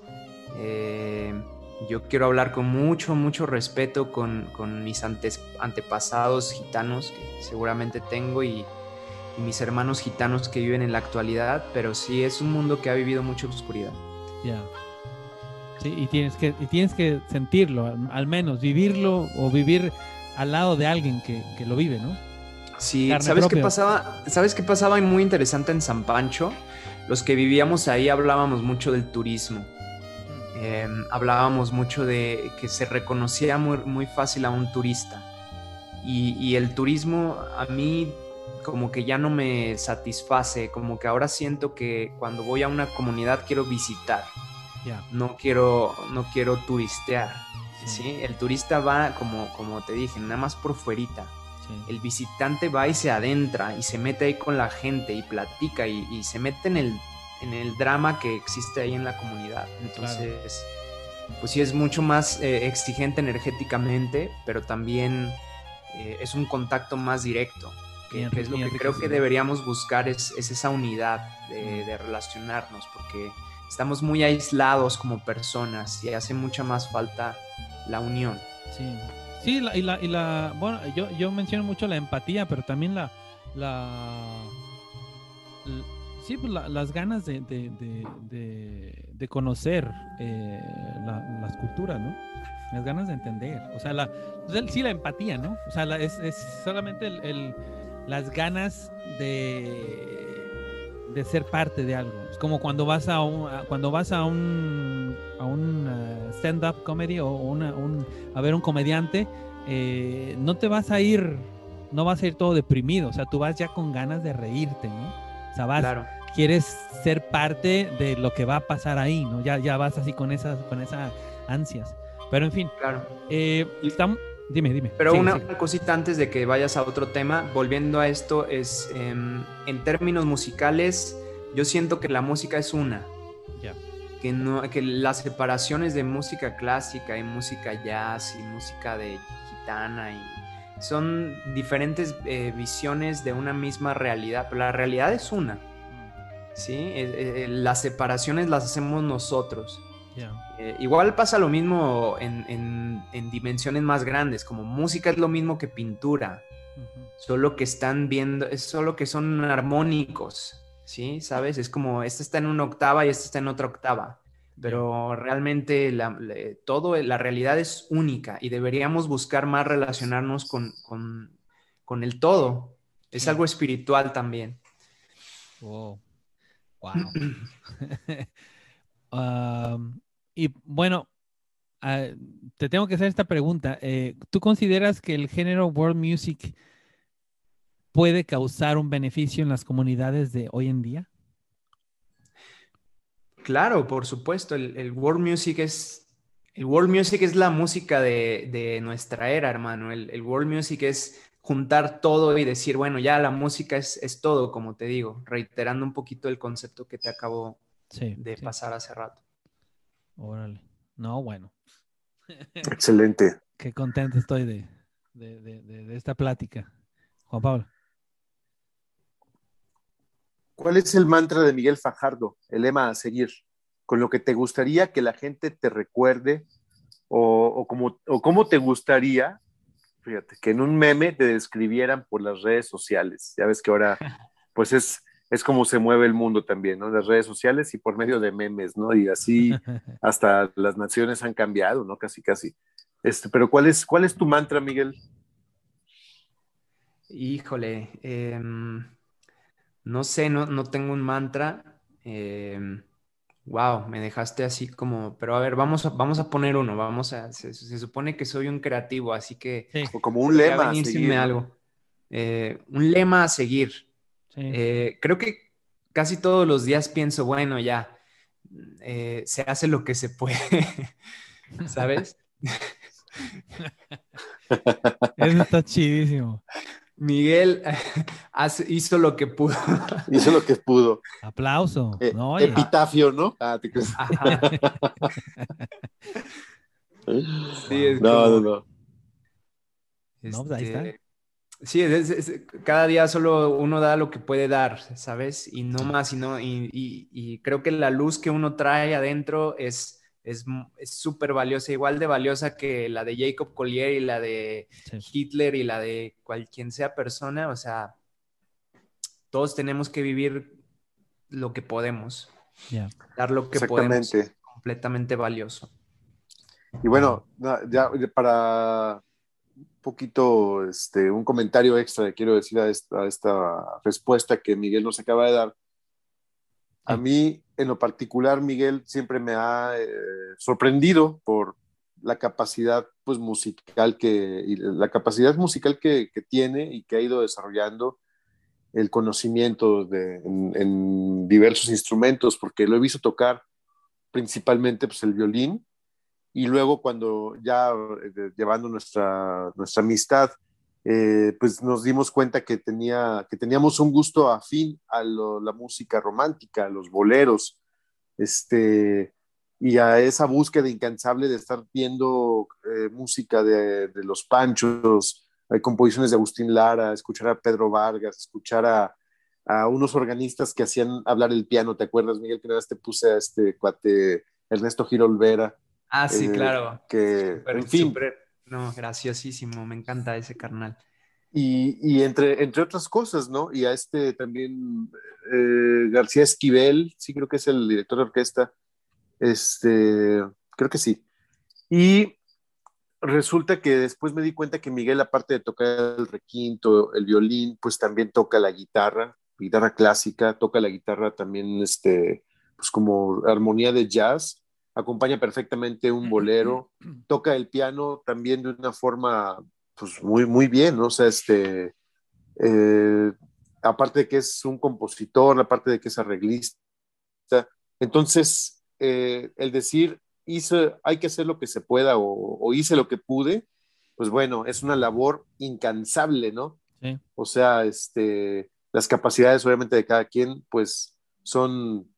eh, yo quiero hablar con mucho, mucho respeto con, mis antepasados gitanos que seguramente tengo y, mis hermanos gitanos que viven en la actualidad, pero sí es un mundo que ha vivido mucha oscuridad. Ya. Sí, y tienes que, tienes que sentirlo, al, menos vivirlo o vivir al lado de alguien que, que lo vive, ¿no? Sí, ¿sabes qué pasaba? ¿Sabes qué pasaba muy interesante en San Pancho? Los que vivíamos ahí hablábamos mucho del turismo. Em, hablábamos mucho de que se reconocía muy, muy fácil a un turista. Y, el turismo a mí como que ya no me satisface, como que ahora siento que cuando voy a una comunidad quiero visitar, no, quiero, no quiero turistear. Sí. El turista va, como, como te dije, nada más por fuerita. El visitante va y se adentra y se mete ahí con la gente y platica y, se mete en el, en el drama que existe ahí en la comunidad. Entonces, pues sí es mucho más eh, exigente energéticamente, pero también eh, es un contacto más directo. Que, es lo que creo que deberíamos buscar, es, esa unidad de, de relacionarnos, porque estamos muy aislados como personas y hace mucha más falta la unión. Sí. Sí, y, la, y la, bueno, yo, yo menciono mucho la empatía, pero también la, la, sí, pues las ganas de, de, conocer eh, las culturas, ¿no? Las ganas de entender, o sea, la, pues, sí, la empatía, ¿no? O sea, es, es, solamente el, las ganas de de ser parte de algo. Es como cuando vas a un, cuando vas a un, a un uh, stand-up comedy o una, un, a ver un comediante, eh, no te vas a ir, no vas a ir todo deprimido, o sea, tú vas ya con ganas de reírte, ¿no? O sea, vas, quieres ser parte de lo que va a pasar ahí, ¿no? Ya, ya vas así con esas, con esas ansias. Pero en fin, claro. Eh, Dime, dime. Pero una, cosita antes de que vayas a otro tema, volviendo a esto, es em, en términos musicales, yo siento que la música es una. Ya. Que, no, que las separaciones de música clásica y música jazz y música de gitana y son diferentes eh, visiones de una misma realidad, pero la realidad es una. Mm. ¿sí? Eh, eh, las separaciones las hacemos nosotros. Eh, igual pasa lo mismo en, dimensiones más grandes, como música es lo mismo que pintura, solo que están viendo, es solo que son armónicos, ¿sí? ¿Sabes? Es como, esta está en una octava y esta está en otra octava, pero realmente la, todo, la realidad es única y deberíamos buscar más relacionarnos con, con, el todo. Es algo espiritual también. Wow. Y bueno, ah, te tengo que hacer esta pregunta. Eh, ¿Tú consideras que el género world music puede causar un beneficio en las comunidades de hoy en día? Claro, por supuesto. El, world music es. El world music es la música de, nuestra era, hermano. El, world music es juntar todo y decir, bueno, ya la música es, es todo, como te digo, reiterando un poquito el concepto que te acabo de pasar hace rato. Órale. No, bueno. Excelente. Qué contento estoy de, de esta plática. Juan Pablo. ¿Cuál es el mantra de Miguel Fajardo, el lema a seguir? Con lo que te gustaría que la gente te recuerde o, como, cómo te gustaría, fíjate, que en un meme te describieran por las redes sociales. Ya ves que ahora, pues es, es como se mueve el mundo también, ¿no? Las redes sociales y por medio de memes, ¿no? Y así hasta las naciones han cambiado, ¿no? Casi, casi. Este, pero ¿cuál es, cuál es tu mantra, Miguel? Híjole, eh, no sé, no, no tengo un mantra. wow, eh, me dejaste así como, pero a ver, vamos a, vamos a poner uno, vamos a, se, supone que soy un creativo, así que... como un lema. A seguir, algo. Eh, un lema a seguir. Eh, creo que casi todos los días pienso, bueno, ya, se hace lo que se puede, ¿sabes? Eso está chidísimo. Miguel hizo lo que pudo. Hizo lo que pudo. Aplauso. Eh, epitafio, ¿no? Ah, te sí, es no, no, no. no, pues ahí está. Sí, cada día solo uno da lo que puede dar, ¿sabes? Y no más, y, no, y creo que la luz que uno trae adentro es es súper valiosa, igual de valiosa que la de Jacob Collier y la de Hitler y la de cualquier sea persona. O sea, todos tenemos que vivir lo que podemos, dar lo que podemos, completamente valioso. Y bueno, ya para poquito, este, un comentario extra que quiero decir a esta, a esta respuesta que Miguel nos acaba de dar. A mí, en lo particular, Miguel siempre me ha eh, sorprendido por la capacidad pues, musical que, la capacidad musical que, tiene y que ha ido desarrollando el conocimiento de, en, diversos instrumentos, porque lo he visto tocar principalmente pues, el violín, y luego cuando ya eh, llevando nuestra, nuestra amistad, eh, pues nos dimos cuenta que, tenía, que teníamos un gusto afín a la música romántica, a los boleros, este, y a esa búsqueda incansable de estar viendo eh, música de, los Panchos, hay composiciones de Agustín Lara, escuchar a Pedro Vargas, escuchar a, unos organistas que hacían hablar el piano, ¿te acuerdas, Miguel? Que una te puse a este cuate Ernesto Giro Olvera. Ah, sí, eh, claro. Que, en fin, no, graciosísimo, me encanta ese carnal. Y, entre, entre otras cosas, ¿no? Y a este también eh, García Esquivel, sí creo que es el director de orquesta, este, creo que sí. Y resulta que después me di cuenta que Miguel, aparte de tocar el requinto, el violín, pues también toca la guitarra, guitarra clásica, toca la guitarra también, este, pues como armonía de jazz acompaña perfectamente un bolero, toca el piano también de una forma pues muy, muy bien, ¿no? O sea, este, eh, aparte de que es un compositor, aparte de que es arreglista, entonces eh, el decir, hice, hay que hacer lo que se pueda o, hice lo que pude, pues bueno, es una labor incansable, ¿no? O sea, este, las capacidades obviamente de cada quien, pues son,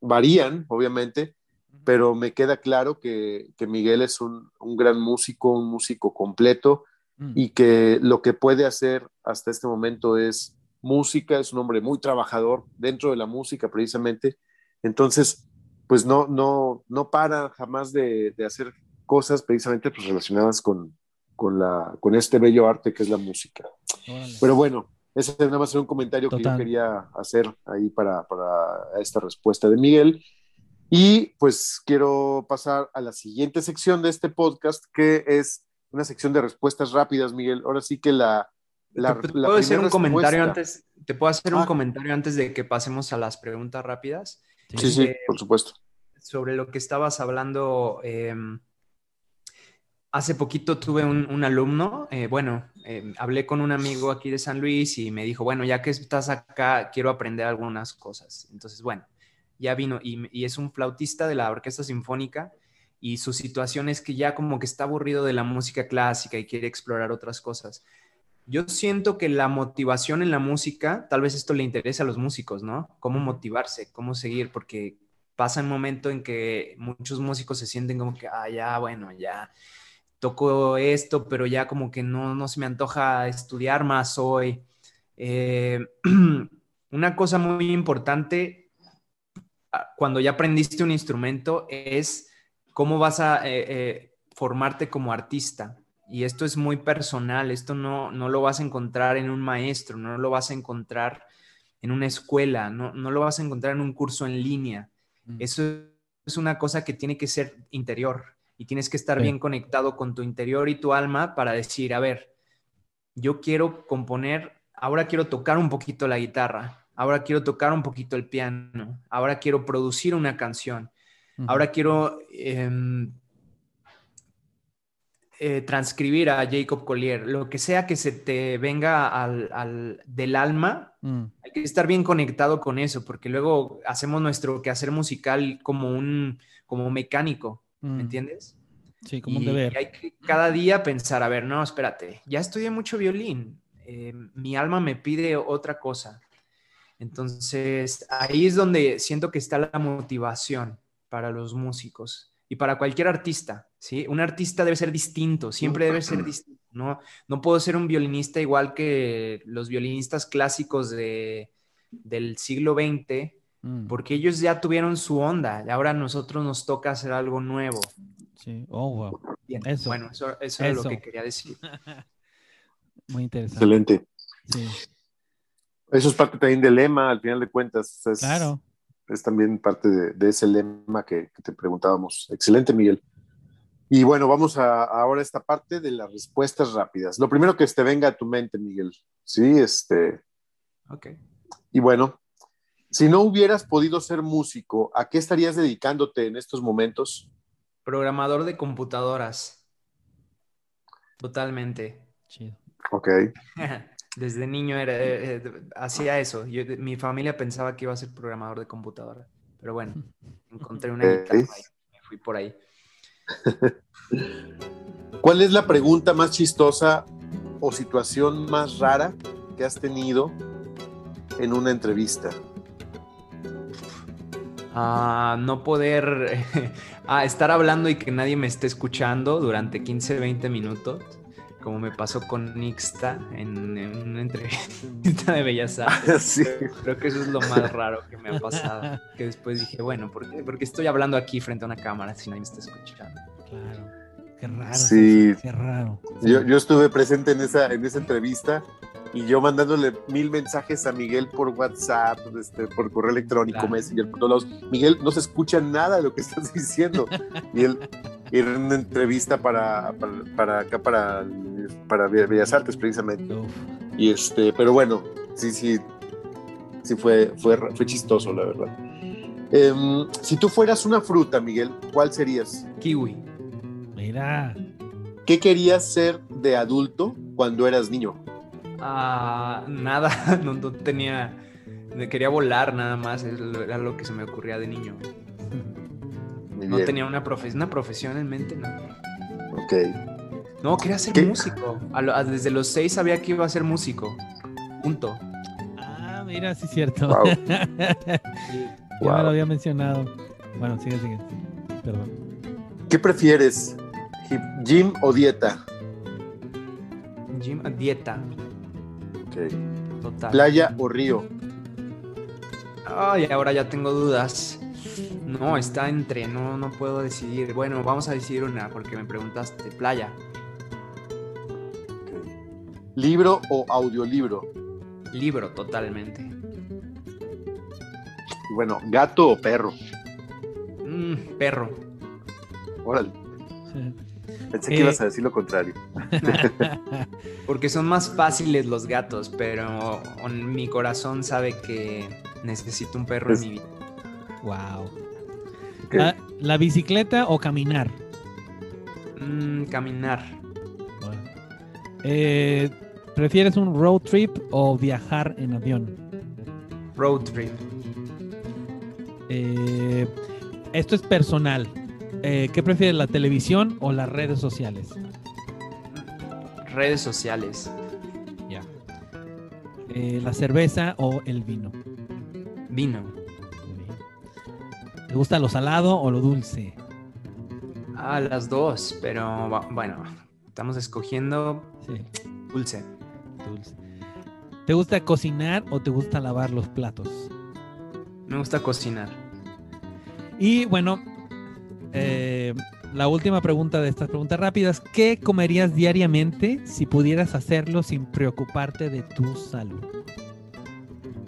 varían, obviamente, pero me queda claro que, Miguel es un, gran músico, un músico completo mm. y que lo que puede hacer hasta este momento es música, es un hombre muy trabajador dentro de la música precisamente. Entonces, pues no, no, no para jamás de, hacer cosas precisamente pues, relacionadas con, con, la, con este bello arte que es la música. Pero bueno, ese es nada más un comentario que yo quería hacer ahí para, para esta respuesta de Miguel. Y pues quiero pasar a la siguiente sección de este podcast, que es una sección de respuestas rápidas, Miguel. Ahora sí que la... la ¿Te, puedo hacer un comentario antes? ¿Te puedo hacer un ah. comentario antes de que pasemos a las preguntas rápidas? Sí, sí, eh, por supuesto. Sobre lo que estabas hablando, em, hace poquito tuve un, alumno, eh, bueno, em, hablé con un amigo aquí de San Luis y me dijo, bueno, ya que estás acá, quiero aprender algunas cosas. Entonces, bueno, ya vino y, y es un flautista de la Orquesta Sinfónica y su situación es que ya como que está aburrido de la música clásica y quiere explorar otras cosas. Yo siento que la motivación en la música, tal vez esto le interesa a los músicos, ¿no? Cómo motivarse, cómo seguir, porque pasa un momento en que muchos músicos se sienten como que, ah, ya, bueno, ya toco esto, pero ya como que no, no se me antoja estudiar más hoy. Eh, una cosa muy importante cuando ya aprendiste un instrumento es cómo vas a eh, eh, formarte como artista. Y esto es muy personal, esto no, no lo vas a encontrar en un maestro, no lo vas a encontrar en una escuela, no, no lo vas a encontrar en un curso en línea. Mm. Eso es una cosa que tiene que ser interior y tienes que estar bien conectado con tu interior y tu alma para decir, a ver, yo quiero componer, ahora quiero tocar un poquito la guitarra, ahora quiero tocar un poquito el piano, ahora quiero producir una canción, ahora quiero em, eh, transcribir a Jacob Collier, lo que sea que se te venga al, del alma, mm. hay que estar bien conectado con eso, porque luego hacemos nuestro quehacer musical como un como mecánico, ¿me mm. entiendes? Sí, como un deber. Y hay que cada día pensar, a ver, no, espérate, ya estudié mucho violín, eh, mi alma me pide otra cosa. Entonces, ahí es donde siento que está la motivación para los músicos y para cualquier artista, ¿sí? Un artista debe ser distinto, siempre debe ser distinto, ¿no? No puedo ser un violinista igual que los violinistas clásicos de, del siglo XX, mm. porque ellos ya tuvieron su onda, y ahora a nosotros nos toca hacer algo nuevo. Sí, oh, wow. Eso. Bueno, eso, eso, es lo que quería decir. Muy interesante. Excelente. Sí. Eso es parte también del lema, al final de cuentas. claro es también parte de, ese lema que, te preguntábamos. Excelente, Miguel. Y bueno, vamos a, ahora a esta parte de las respuestas rápidas. Lo primero que te venga a tu mente, Miguel. Sí, este. Ok. Y bueno, si no hubieras podido ser músico, ¿a qué estarías dedicándote en estos momentos? Programador de computadoras. Totalmente. Chido. Ok. Desde niño era, eh, eh, hacía eso. mi familia pensaba que iba a ser programador de computadora. Pero bueno, encontré una guitarra y me fui por ahí. ¿Cuál es la pregunta más chistosa o situación más rara que has tenido en una entrevista? Ah, no poder ah, estar hablando y que nadie me esté escuchando durante 15, 20 minutos como me pasó con Nixta en, una entrevista de Bellas Artes. Creo que eso es lo más raro que me ha pasado. Que después dije, bueno, ¿por qué? Porque estoy hablando aquí frente a una cámara si nadie me está escuchando. Claro. Qué raro. Sí. Qué raro. Yo, yo estuve presente en esa, en esa entrevista y yo mandándole mil mensajes a Miguel por WhatsApp, este, por correo electrónico, Messenger, por todos lados. Miguel, no se escucha nada de lo que estás diciendo. Y él era una entrevista para, para, acá, para, para Bellas Artes, precisamente. Y este, pero bueno, sí, sí, sí fue, fue, fue chistoso, la verdad. Em, si tú fueras una fruta, Miguel, ¿cuál serías? Kiwi. Mira. ¿Qué querías ser de adulto cuando eras niño? Ah, nada, no, tenía, quería volar nada más, era lo que se me ocurría de niño. No tenía una, profesión, una profesión en mente, no. Ok. No, quería ser músico. desde los seis sabía que iba a ser músico. Punto. Ah, mira, sí es cierto. Wow. ya me lo había mencionado. Bueno, sigue, sigue. Perdón. ¿Qué prefieres? ¿Gym o dieta? Gym, dieta. ¿Playa o río? Ay, ahora ya tengo dudas. No, está entre, no, no puedo decidir. Bueno, vamos a decidir una porque me preguntaste. Playa. ¿Libro o audiolibro? Libro, totalmente. Bueno, ¿gato o perro? Mm, perro. Órale. Pensé que ibas a decir lo contrario. Porque son más fáciles los gatos, pero mi corazón sabe que necesito un perro en mi vida. Wow. ¿La, bicicleta o caminar? Mm, caminar. Eh, ¿Prefieres un road trip o viajar en avión? Road trip. Eh, esto es personal. Eh, ¿Qué prefieres, la televisión o las redes sociales? Redes sociales. Ya. Eh, ¿La cerveza o el vino? Vino. ¿Te gusta lo salado o lo dulce? A las dos, pero bueno, estamos escogiendo Sí, dulce. dulce. ¿Te gusta cocinar o te gusta lavar los platos? Me gusta cocinar. Y bueno, eh, la última pregunta de estas preguntas rápidas. ¿Qué comerías diariamente si pudieras hacerlo sin preocuparte de tu salud?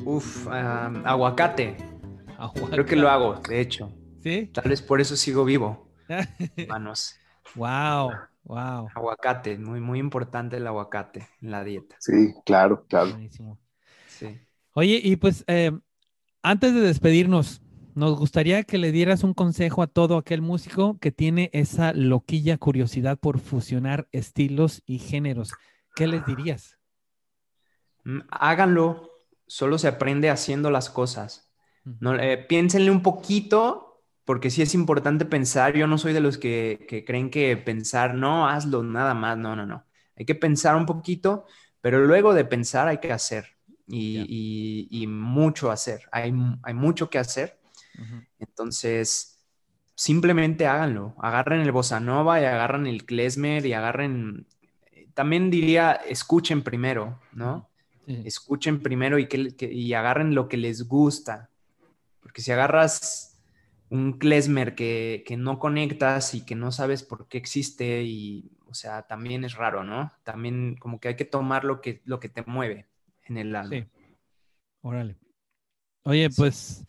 Uf, ah, aguacate. Creo que lo hago, de hecho. ¿Sí? Tal vez por eso sigo vivo, hermanos. wow, wow. Aguacate, muy, muy importante el aguacate en la dieta. Sí, claro, claro. Buenísimo. Sí. Oye, y pues eh, antes de despedirnos, nos gustaría que le dieras un consejo a todo aquel músico que tiene esa loquilla curiosidad por fusionar estilos y géneros. ¿Qué les dirías? Mm, Háganlo, solo se aprende haciendo las cosas. No, eh, piénsenle un poquito, porque sí es importante pensar. Yo no soy de los que, que creen que pensar, no, hazlo nada más. No, no, no. Hay que pensar un poquito, pero luego de pensar hay que hacer. Y, Ya. y- y mucho hacer. Hay, hay mucho que hacer. Entonces, simplemente háganlo. Agarren el bossa nova y agarren el klezmer y agarren. También diría, escuchen primero, ¿no? Escuchen primero y, que, que- y agarren lo que les gusta. Porque si agarras un klezmer que, que no conectas y que no sabes por qué existe, y, o sea, también es raro, ¿no? También como que hay que tomar lo que, lo que te mueve en el alma. Sí. Órale. Oye, pues,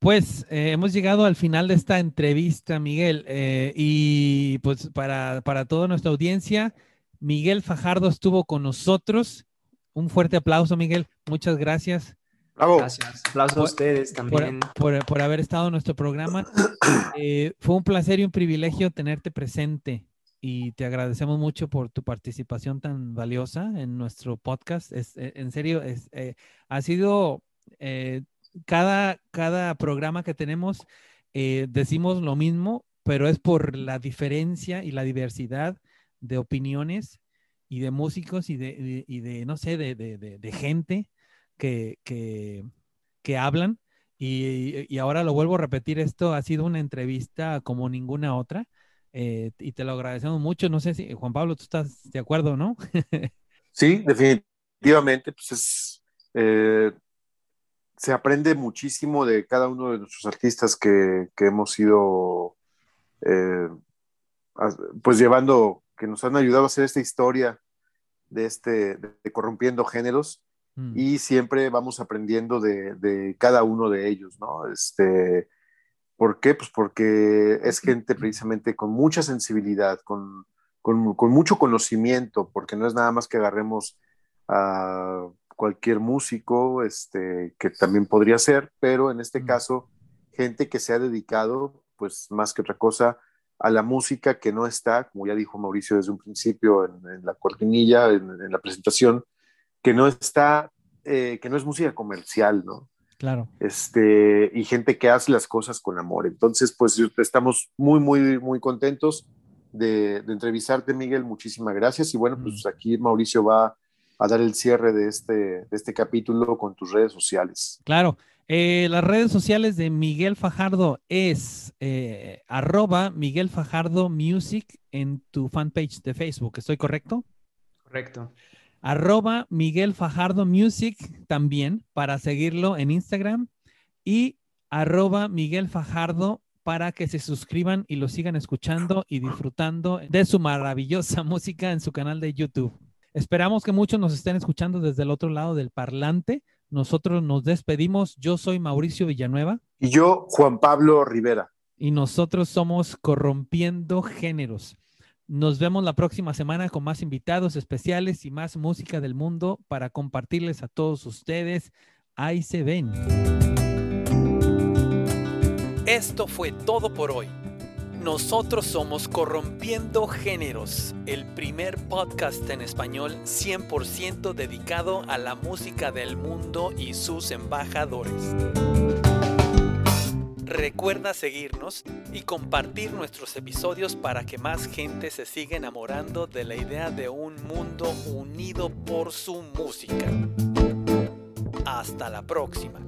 pues eh, hemos llegado al final de esta entrevista, Miguel. eh, y pues para, para toda nuestra audiencia, Miguel Fajardo estuvo con nosotros. Un fuerte aplauso, Miguel. Muchas gracias Bravo. Gracias. Aplausos a Por- ustedes por, también. por- por haber estado en nuestro programa. Eh, fue un placer y un privilegio tenerte presente y te agradecemos mucho por tu participación tan valiosa en nuestro podcast. Es, eh, en serio, es, eh, ha sido eh, cada, cada programa que tenemos, eh, decimos lo mismo, pero es por la diferencia y la diversidad de opiniones y de músicos y de, y- y de no sé, de, de- de- de gente que, que, hablan. Y, y ahora lo vuelvo a repetir, esto ha sido una entrevista como ninguna otra. eh, y te lo agradecemos mucho. No sé si, Juan Pablo, tú estás de acuerdo, ¿no? Sí, definitivamente, pues es, eh, se aprende muchísimo de cada uno de nuestros artistas que, que hemos ido, eh, pues llevando, que nos han ayudado a hacer esta historia de este, de corrompiendo géneros Mm, y siempre vamos aprendiendo de, de cada uno de ellos, ¿no? Este, ¿Por qué? Pues porque es gente precisamente con mucha sensibilidad, con, con, con mucho conocimiento, porque no es nada más que agarremos a cualquier músico, este, que también podría ser, pero en este Mm. caso, gente que se ha dedicado, pues más que otra cosa, a la música que no está, como ya dijo Mauricio desde un principio en, en la cortinilla, en, en la presentación, que no está, eh, que no es música comercial, ¿no? claro. este, y gente que hace las cosas con amor. Entonces, pues estamos muy, muy, muy contentos de, de entrevistarte, Miguel. Muchísimas gracias. Y bueno, pues aquí Mauricio va a dar el cierre de este, de este capítulo con tus redes sociales. Claro. Eh, las redes sociales de Miguel Fajardo es eh, arroba Miguel Fajardo Music en tu fanpage de Facebook. ¿Estoy correcto? Correcto. Arroba Miguel Fajardo Music también para seguirlo en Instagram y arroba Miguel Fajardo para que se suscriban y lo sigan escuchando y disfrutando de su maravillosa música en su canal de YouTube. Esperamos que muchos nos estén escuchando desde el otro lado del parlante. Nosotros nos despedimos. Yo soy Mauricio Villanueva Y yo, Juan Pablo Rivera. y nosotros somos Corrompiendo Géneros. Nos vemos la próxima semana con más invitados especiales y más música del mundo para compartirles a todos ustedes. Ahí se ven. Esto fue todo por hoy. Nosotros somos Corrompiendo Géneros, el primer podcast en español 100% dedicado a la música del mundo y sus embajadores. Recuerda seguirnos y compartir nuestros episodios para que más gente se siga enamorando de la idea de un mundo unido por su música. Hasta la próxima.